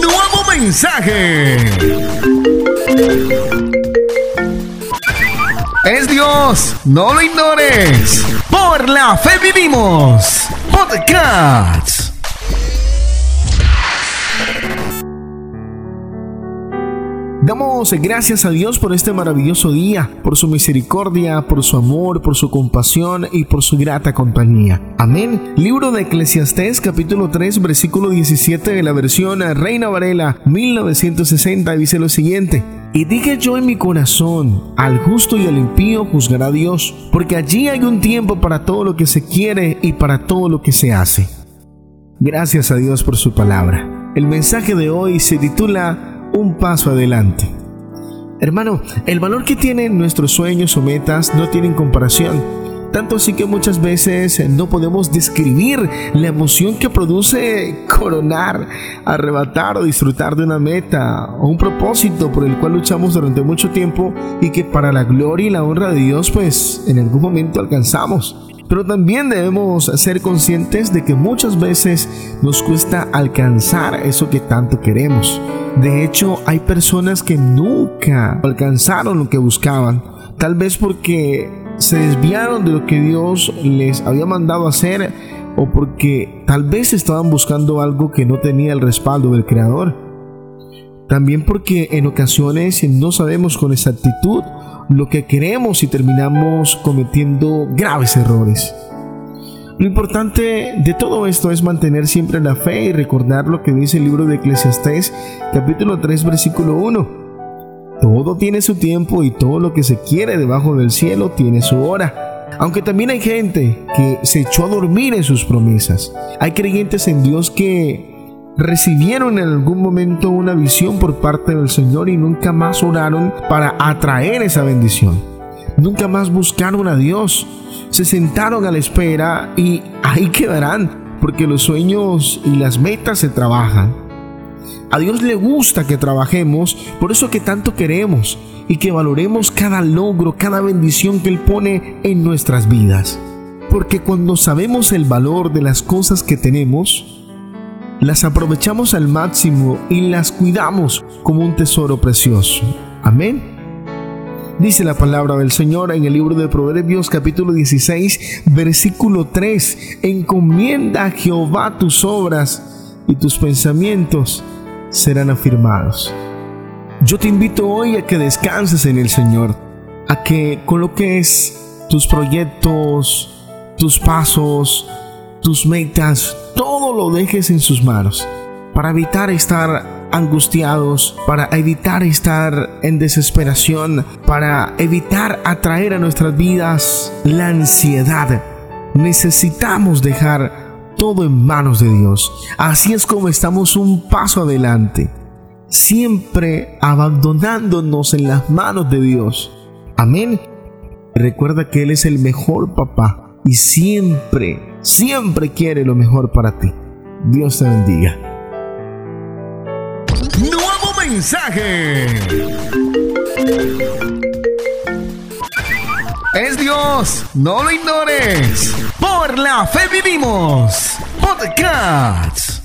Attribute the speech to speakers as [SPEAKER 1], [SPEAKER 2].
[SPEAKER 1] Nuevo mensaje. Es Dios, no lo ignores. Por la fe vivimos. Podcast.
[SPEAKER 2] Damos gracias a Dios por este maravilloso día, por su misericordia, por su amor, por su compasión y por su grata compañía. Amén. Libro de Eclesiastés capítulo 3 versículo 17 de la versión Reina Varela 1960 dice lo siguiente. Y dije yo en mi corazón, al justo y al impío juzgará Dios, porque allí hay un tiempo para todo lo que se quiere y para todo lo que se hace. Gracias a Dios por su palabra. El mensaje de hoy se titula un paso adelante. Hermano, el valor que tienen nuestros sueños o metas no tienen comparación. Tanto así que muchas veces no podemos describir la emoción que produce coronar, arrebatar o disfrutar de una meta o un propósito por el cual luchamos durante mucho tiempo y que para la gloria y la honra de Dios pues en algún momento alcanzamos. Pero también debemos ser conscientes de que muchas veces nos cuesta alcanzar eso que tanto queremos. De hecho, hay personas que nunca alcanzaron lo que buscaban, tal vez porque se desviaron de lo que Dios les había mandado hacer o porque tal vez estaban buscando algo que no tenía el respaldo del Creador. También porque en ocasiones no sabemos con exactitud lo que queremos y terminamos cometiendo graves errores. Lo importante de todo esto es mantener siempre la fe y recordar lo que dice el libro de Eclesiastés capítulo 3 versículo 1. Todo tiene su tiempo y todo lo que se quiere debajo del cielo tiene su hora. Aunque también hay gente que se echó a dormir en sus promesas. Hay creyentes en Dios que recibieron en algún momento una visión por parte del Señor y nunca más oraron para atraer esa bendición. Nunca más buscaron a Dios se sentaron a la espera y ahí quedarán, porque los sueños y las metas se trabajan. A Dios le gusta que trabajemos, por eso que tanto queremos y que valoremos cada logro, cada bendición que Él pone en nuestras vidas. Porque cuando sabemos el valor de las cosas que tenemos, las aprovechamos al máximo y las cuidamos como un tesoro precioso. Amén. Dice la palabra del Señor en el libro de Proverbios capítulo 16 versículo 3. Encomienda a Jehová tus obras y tus pensamientos serán afirmados. Yo te invito hoy a que descanses en el Señor, a que coloques tus proyectos, tus pasos, tus metas, todo lo dejes en sus manos para evitar estar angustiados, para evitar estar en desesperación, para evitar atraer a nuestras vidas la ansiedad. Necesitamos dejar todo en manos de Dios. Así es como estamos un paso adelante, siempre abandonándonos en las manos de Dios. Amén. Recuerda que Él es el mejor papá y siempre, siempre quiere lo mejor para ti. Dios te bendiga
[SPEAKER 1] mensaje. Es Dios, no lo ignores. Por la fe vivimos. Podcast.